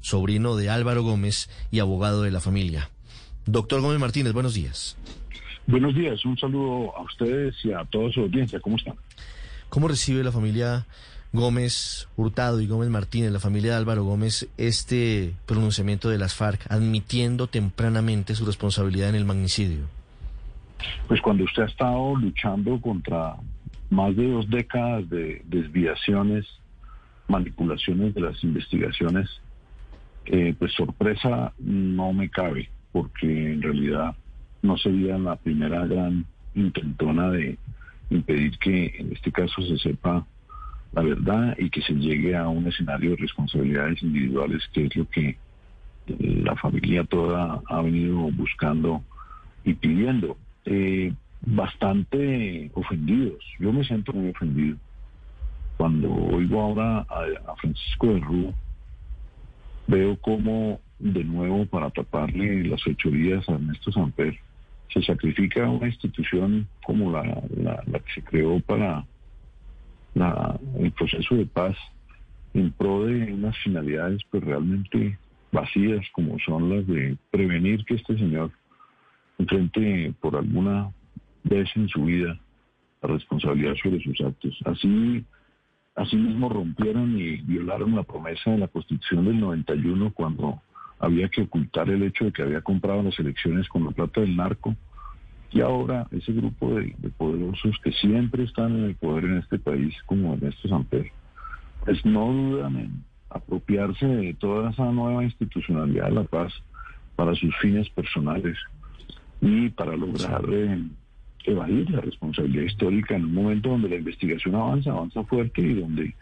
sobrino de Álvaro Gómez y abogado de la familia. Doctor Gómez Martínez, buenos días. Buenos días, un saludo a ustedes y a toda su audiencia. ¿Cómo están? ¿Cómo recibe la familia Gómez Hurtado y Gómez Martínez, la familia de Álvaro Gómez, este pronunciamiento de las FARC, admitiendo tempranamente su responsabilidad en el magnicidio? Pues cuando usted ha estado luchando contra más de dos décadas de desviaciones, manipulaciones de las investigaciones, eh, pues sorpresa no me cabe, porque en realidad no sería la primera gran intentona de impedir que en este caso se sepa la verdad y que se llegue a un escenario de responsabilidades individuales, que es lo que la familia toda ha venido buscando y pidiendo. Eh, bastante ofendidos, yo me siento muy ofendido cuando oigo ahora a, a Francisco de Rúa, veo cómo de nuevo para taparle las ocho días a Ernesto Samper se sacrifica una institución como la, que se creó para el proceso de paz en pro de unas finalidades pues realmente vacías como son las de prevenir que este señor enfrente por alguna vez en su vida la responsabilidad sobre sus actos. Así Asimismo rompieron y violaron la promesa de la Constitución del 91 cuando había que ocultar el hecho de que había comprado las elecciones con la plata del narco. Y ahora ese grupo de, poderosos que siempre están en el poder en este país, como Ernesto Samper, pues no dudan en apropiarse de toda esa nueva institucionalidad de la paz para sus fines personales y para lograr eh, evadir la responsabilidad histórica en un momento donde la investigación avanza, avanza fuerte y donde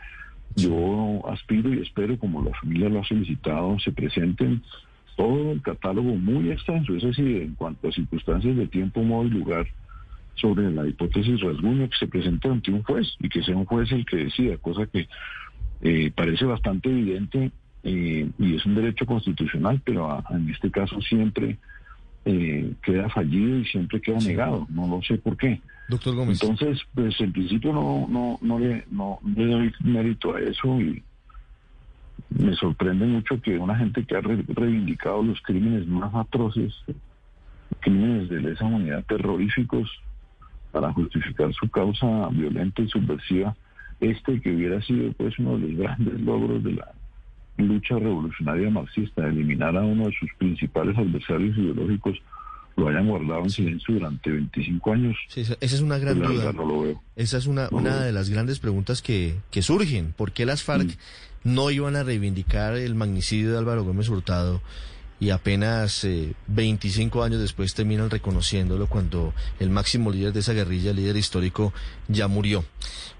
yo aspiro y espero, como la familia lo ha solicitado, se presenten todo el catálogo muy extenso, es decir, en cuanto a circunstancias de tiempo, modo y lugar sobre la hipótesis rasguño que se presente ante un juez y que sea un juez el que decida, cosa que eh, parece bastante evidente eh, y es un derecho constitucional, pero en este caso siempre eh, queda fallido y siempre queda negado. No lo sé por qué. Doctor Gómez. Entonces, pues en principio no, no, no, le, no le doy mérito a eso y me sorprende mucho que una gente que ha reivindicado los crímenes más atroces, crímenes de lesa humanidad terroríficos, para justificar su causa violenta y subversiva, este que hubiera sido pues uno de los grandes logros de la lucha revolucionaria marxista, eliminar a uno de sus principales adversarios ideológicos, lo hayan guardado en silencio durante 25 años. esa es una gran Pues duda. no lo veo. Esa es una, No una de las grandes preguntas que, que surgen. ¿Por qué las FARC no iban a reivindicar el magnicidio de Álvaro Gómez Hurtado y apenas eh, 25 años después terminan reconociéndolo cuando el máximo líder de esa guerrilla, líder histórico, ya murió?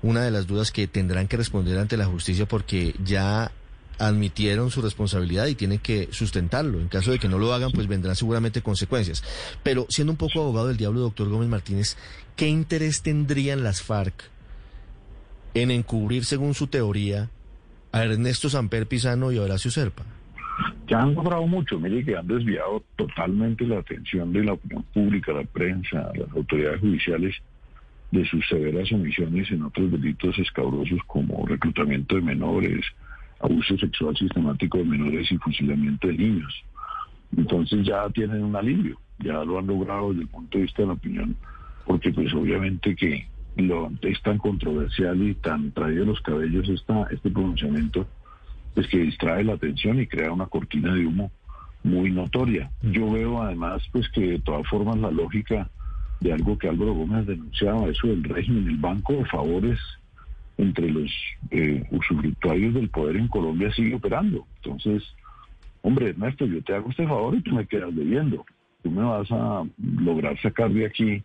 Una de las dudas que tendrán que responder ante la justicia porque ya admitieron su responsabilidad y tienen que sustentarlo. En caso de que no lo hagan, pues vendrán seguramente consecuencias. Pero siendo un poco abogado del diablo, doctor Gómez Martínez, ¿qué interés tendrían las FARC en encubrir, según su teoría, a Ernesto Samper Pisano y a Horacio Serpa? Ya han logrado mucho, mire que han desviado totalmente la atención de la opinión pública, la prensa, las autoridades judiciales de sus severas omisiones en otros delitos escabrosos como reclutamiento de menores, abuso sexual sistemático de menores y fusilamiento de niños. Entonces ya tienen un alivio, ya lo han logrado desde el punto de vista de la opinión, porque pues obviamente que lo, es tan controversial y tan traído los cabellos esta, este pronunciamiento, pues que distrae la atención y crea una cortina de humo muy notoria. Yo veo además pues que de todas formas la lógica de algo que Álvaro Gómez denunciaba, eso del régimen, el banco de favores entre los eh, usufructuarios del poder en Colombia sigue operando. Entonces, hombre, Ernesto, yo te hago este favor y tú me quedas debiendo. Tú me vas a lograr sacar de aquí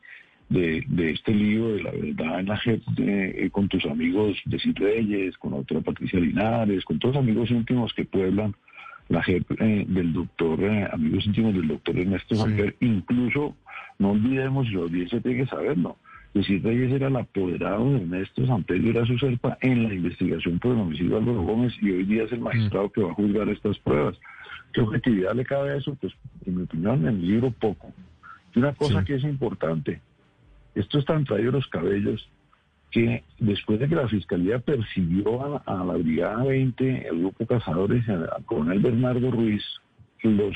de, de este lío de la verdad en la JEP eh, con tus amigos de Cid Reyes, con la doctora Patricia Linares, con todos los amigos íntimos que pueblan la JEP eh, del doctor, eh, amigos íntimos del doctor Ernesto Samper, incluso no olvidemos, y la audiencia tiene que saberlo, Cid Reyes era el apoderado de Ernesto Samper y era su serpa en la investigación por el homicidio de Álvaro Gómez y hoy día es el magistrado que va a juzgar estas pruebas. ¿Qué objetividad le cabe a eso? Pues, en mi opinión, en el libro poco. Y una cosa Sí. que es importante, esto es tan traído los cabellos que después de que la Fiscalía persiguió a, a la Brigada 20, el Grupo Cazadores, al coronel Bernardo Ruiz, los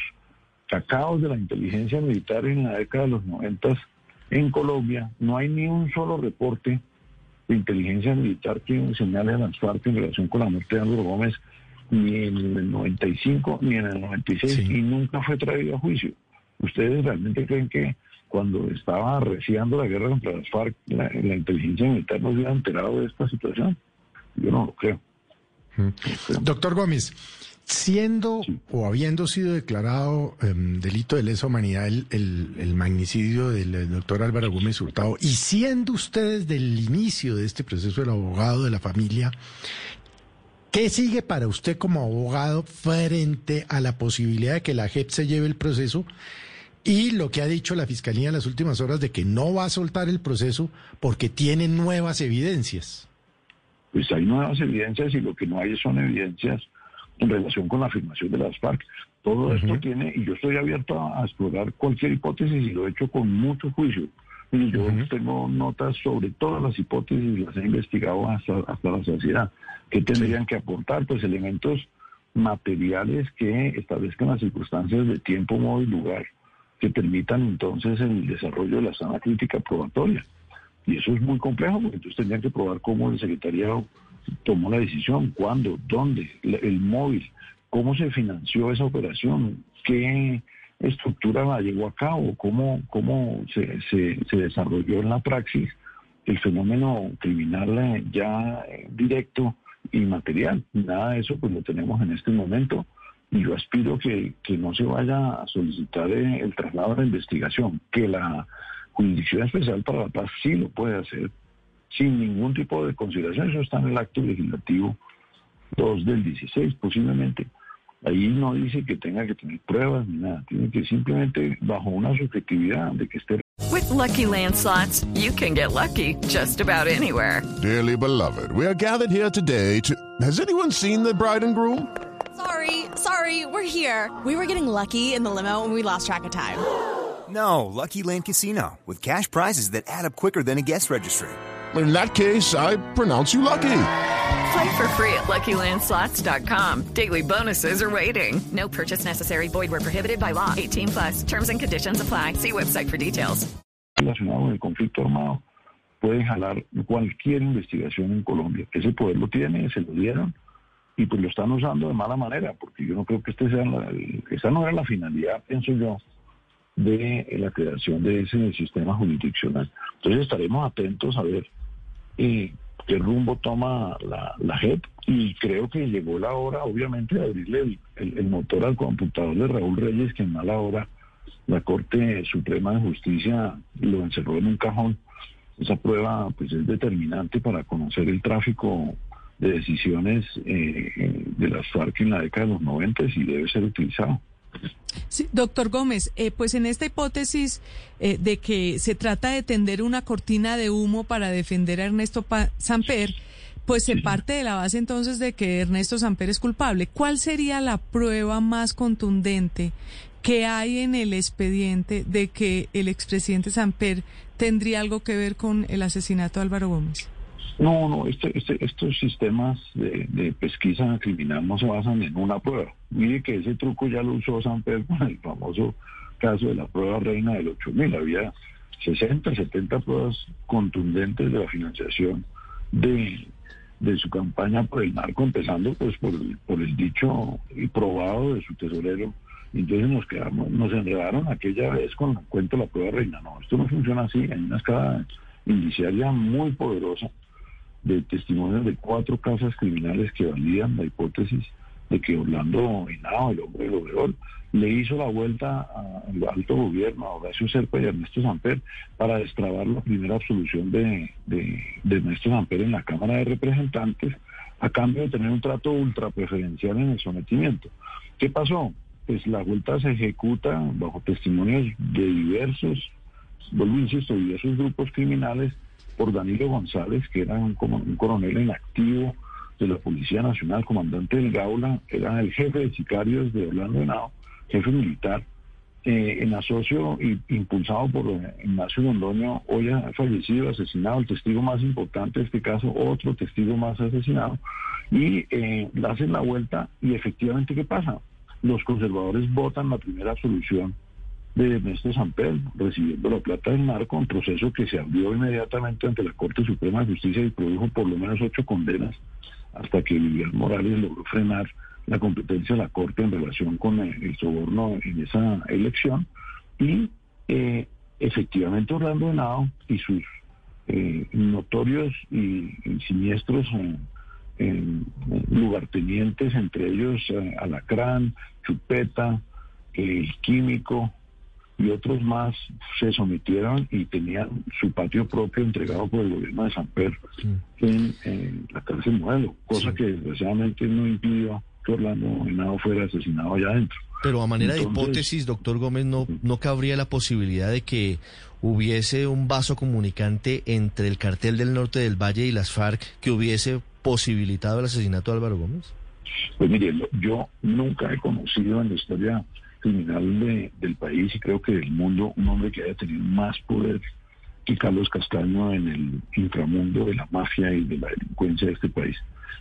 cacaos de la inteligencia militar en la década de los 90 en Colombia, no hay ni un solo reporte de inteligencia militar que señale a las FARC en relación con la muerte de Álvaro Gómez, ni en el 95 ni en el 96, Sí. y nunca fue traído a juicio. ¿Ustedes realmente creen que cuando estaba arreciando la guerra contra las FARC, la, la inteligencia militar no se hubiera enterado de esta situación? Yo no lo creo. Doctor Gómez, siendo Sí. o habiendo sido declarado em, delito de lesa humanidad el, el- el magnicidio del eh, doctor Álvaro Gómez Hurtado y siendo usted desde el inicio de este proceso el abogado de la familia, ¿qué sigue para usted como abogado frente a la posibilidad de que la JEP se lleve el proceso? Y lo que ha dicho la Fiscalía en las últimas horas de que no va a soltar el proceso porque tiene nuevas evidencias. Pues hay nuevas evidencias y lo que no hay son evidencias en relación con la afirmación de las FARC. Todo esto tiene, y yo estoy abierto a, a explorar cualquier hipótesis y lo he hecho con mucho juicio. Y yo tengo notas sobre todas las hipótesis y las he investigado hasta, hasta la sociedad. ¿Qué tendrían que aportar? Pues elementos materiales que establezcan las circunstancias de tiempo, modo y lugar que permitan entonces el desarrollo de la sana crítica probatoria. Y eso es muy complejo porque entonces tendrían que probar cómo el secretariado tomó la decisión, cuándo, dónde, el móvil, cómo se financió esa operación, qué estructura la llevó a cabo, cómo, cómo se, se, se desarrolló en la praxis el fenómeno criminal eh, ya eh, directo y material. Nada de eso pues lo tenemos en este momento y yo aspiro que, que no se vaya a solicitar eh, el traslado de la investigación, que la Jurisdicción Especial para la Paz sí lo puede hacer sin ningún tipo de consideración. Eso está en el acto legislativo 2 del 16, posiblemente. Ahí no dice que tenga que tener pruebas ni nada, tiene que simplemente bajo una subjetividad de que esté With Lucky Land slots, you can get lucky just about anywhere. Dearly beloved, we are gathered here today to. Has anyone seen the bride and groom? Sorry, sorry, we're here. We were getting lucky in the limo and we lost track of time. No, Lucky Land Casino, with cash prizes that add up quicker than a guest registry. In that case, I pronounce you lucky. Play for free at LuckyLandSlots.com. Daily bonuses are waiting. No purchase necessary. Void where prohibited by law. 18 plus. Terms and conditions apply. See website for details. relacionado con el conflicto armado puede jalar cualquier investigación en Colombia. Ese poder lo tiene, se lo dieron y pues lo están usando de mala manera, porque yo no creo que este sea la, esa no era la finalidad, pienso yo, de la creación de ese sistema jurisdiccional. Entonces estaremos atentos a ver eh, qué rumbo toma la, la JEP y creo que llegó la hora, obviamente, de abrirle el, el- motor al computador de Raúl Reyes, que en mala hora la Corte Suprema de Justicia lo encerró en un cajón. Esa prueba pues es determinante para conocer el tráfico de decisiones eh, eh, de las FARC en la década de los 90 y debe ser utilizado. Doctor Gómez, eh, pues en esta hipótesis eh, de que se trata de tender una cortina de humo para defender a Ernesto Pa- Samper, pues se parte de la base entonces de que Ernesto Samper es culpable. ¿Cuál sería la prueba más contundente que hay en el expediente de que el expresidente Samper tendría algo que ver con el asesinato de Álvaro Gómez? No, no, este, este- estos sistemas de pesquisa criminal no se basan en una prueba. Mire que ese truco ya lo usó Samper con el famoso caso de la prueba reina del 8000. Había 60, 70 pruebas contundentes de la financiación de, de su campaña por el narco, empezando pues por por el dicho y probado de su tesorero. Entonces nos quedamos, nos enredaron aquella vez con el cuento de la prueba reina. No, esto no funciona así. Hay una escala indiciaria muy poderosa de testimonios de cuatro casas criminales que validan la hipótesis de que Orlando Henao, el hombre del Obregón, le hizo la vuelta al alto gobierno, a Horacio Serpa y a Ernesto Samper, para destrabar la primera absolución de, de, de Ernesto Samper en la Cámara de Representantes, a cambio de tener un trato ultra preferencial en el sometimiento. ¿Qué pasó? Pues la vuelta se ejecuta bajo testimonios de diversos, vuelvo insisto, diversos grupos criminales por Danilo González, que era un, un coronel en activo de la Policía Nacional, comandante del Gaula, era el jefe de sicarios de Orlando Henao, jefe militar, eh, en asocio y impulsado por eh, Ignacio Londoño, hoy ha fallecido, asesinado, el testigo más importante de este caso, otro testigo más asesinado, y eh, hacen la vuelta y efectivamente, ¿qué pasa? Los conservadores votan la primera absolución de Ernesto Samper, recibiendo la plata del narco, un proceso que se abrió inmediatamente ante la Corte Suprema de Justicia y produjo por lo menos ocho condenas, hasta que Vivian Morales logró frenar la competencia de la Corte en relación con el, soborno en esa elección. Y eh, efectivamente Orlando Henao y sus eh, notorios y, siniestros eh, lugartenientes, entre ellos Alacrán, Chupeta, el Químico y otros más, se sometieron y tenían su patio propio entregado por el gobierno de San Pedro en, en, la cárcel modelo, cosa que desgraciadamente no impidió que Orlando Henao fuera asesinado allá adentro. Pero a manera de hipótesis, doctor Gómez, ¿no, ¿no cabría la posibilidad de que hubiese un vaso comunicante entre el cartel del norte del Valle y las FARC que hubiese posibilitado el asesinato de Álvaro Gómez? Pues mire, yo nunca he conocido en la historia criminal de, del país y creo que del mundo un hombre que haya tenido más poder que Carlos Castaño en el inframundo de la mafia y de la delincuencia de este país.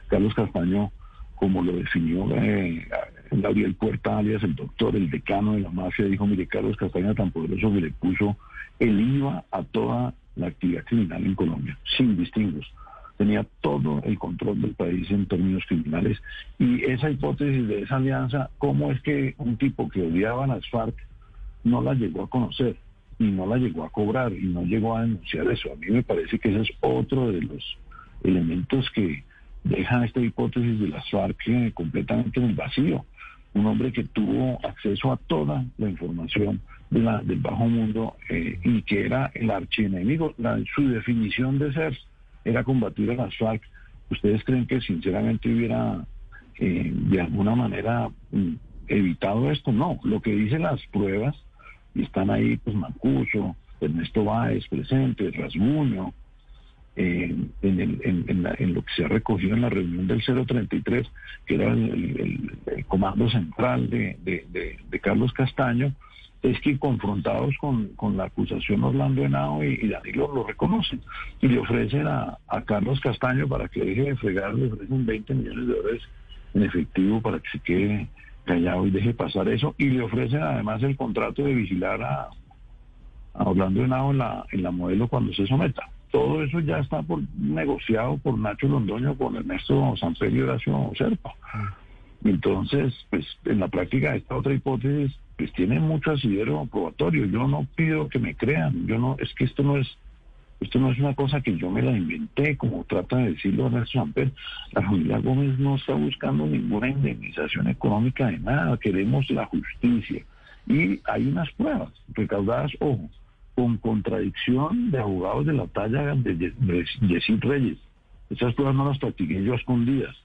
Carlos Castaño, como lo definió eh, Gabriel Puerta, alias el doctor, el decano de la mafia, dijo, mire, Carlos Castaño tan poderoso que le puso el IVA a toda la actividad criminal en Colombia, sin distingos tenía todo el control del país en términos criminales. Y esa hipótesis de esa alianza, ¿cómo es que un tipo que odiaba a las FARC no la llegó a conocer y no la llegó a cobrar y no llegó a denunciar eso? A mí me parece que ese es otro de los elementos que dejan esta hipótesis de las FARC eh, completamente en el vacío. Un hombre que tuvo acceso a toda la información de la, del bajo mundo eh, y que era el archienemigo, la, su definición de ser era combatir a las FARC, ¿ustedes creen que sinceramente hubiera eh, de alguna manera mm, evitado esto? No, lo que dicen las pruebas, y están ahí pues Mancuso, Ernesto Báez presente, Rasguño, eh, en, el, en, en, lo que se ha recogido en la reunión del 033, que era el, comando central de Carlos Castaño, es que confrontados con, con la acusación Orlando Henao y, y, Danilo lo reconocen y le ofrecen a, a, Carlos Castaño para que deje de fregar, le ofrecen 20 millones de dólares en efectivo para que se quede callado y deje pasar eso y le ofrecen además el contrato de vigilar a, a Orlando Henao en la, en la modelo cuando se someta. Todo eso ya está por, negociado por Nacho Londoño con Ernesto Sanfer y Horacio Serpa. Entonces, pues en la práctica esta otra hipótesis pues tiene mucho asidero probatorio. Yo no pido que me crean. Yo no, es que esto no es, esto no es una cosa que yo me la inventé, como trata de decirlo Ernesto Samper. La familia Gómez no está buscando ninguna indemnización económica de nada. Queremos la justicia. Y hay unas pruebas recaudadas, ojo, con contradicción de abogados de la talla de Yesid Reyes. Esas pruebas no las practiqué yo escondidas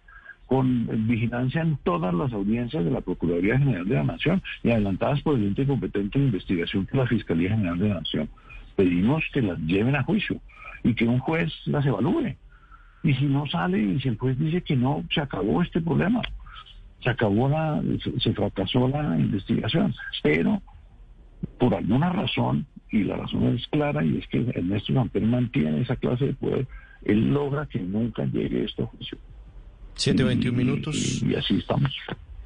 con vigilancia en todas las audiencias de la Procuraduría General de la Nación y adelantadas por el ente competente de investigación que la Fiscalía General de la Nación. Pedimos que las lleven a juicio y que un juez las evalúe. Y si no sale y si el juez dice que no, se acabó este problema. Se acabó la, se, fracasó la investigación. Pero por alguna razón, y la razón es clara, y es que Ernesto Samper mantiene esa clase de poder, él logra que nunca llegue esto a juicio. 7.21 minutos. Y, así estamos.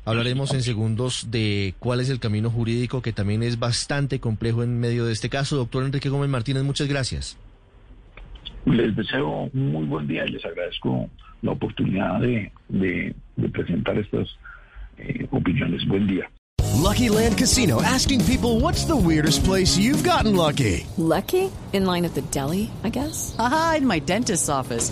Hablaremos en segundos de cuál es el camino jurídico, que también es bastante complejo en medio de este caso. Doctor Enrique Gómez Martínez, muchas gracias. Les deseo un muy buen día y les agradezco la oportunidad de, de, de presentar estas eh, opiniones. Buen día. Lucky Land Casino asking people what's the weirdest place you've gotten lucky? Lucky? In line at the deli, I guess? Aha, in my dentist's office.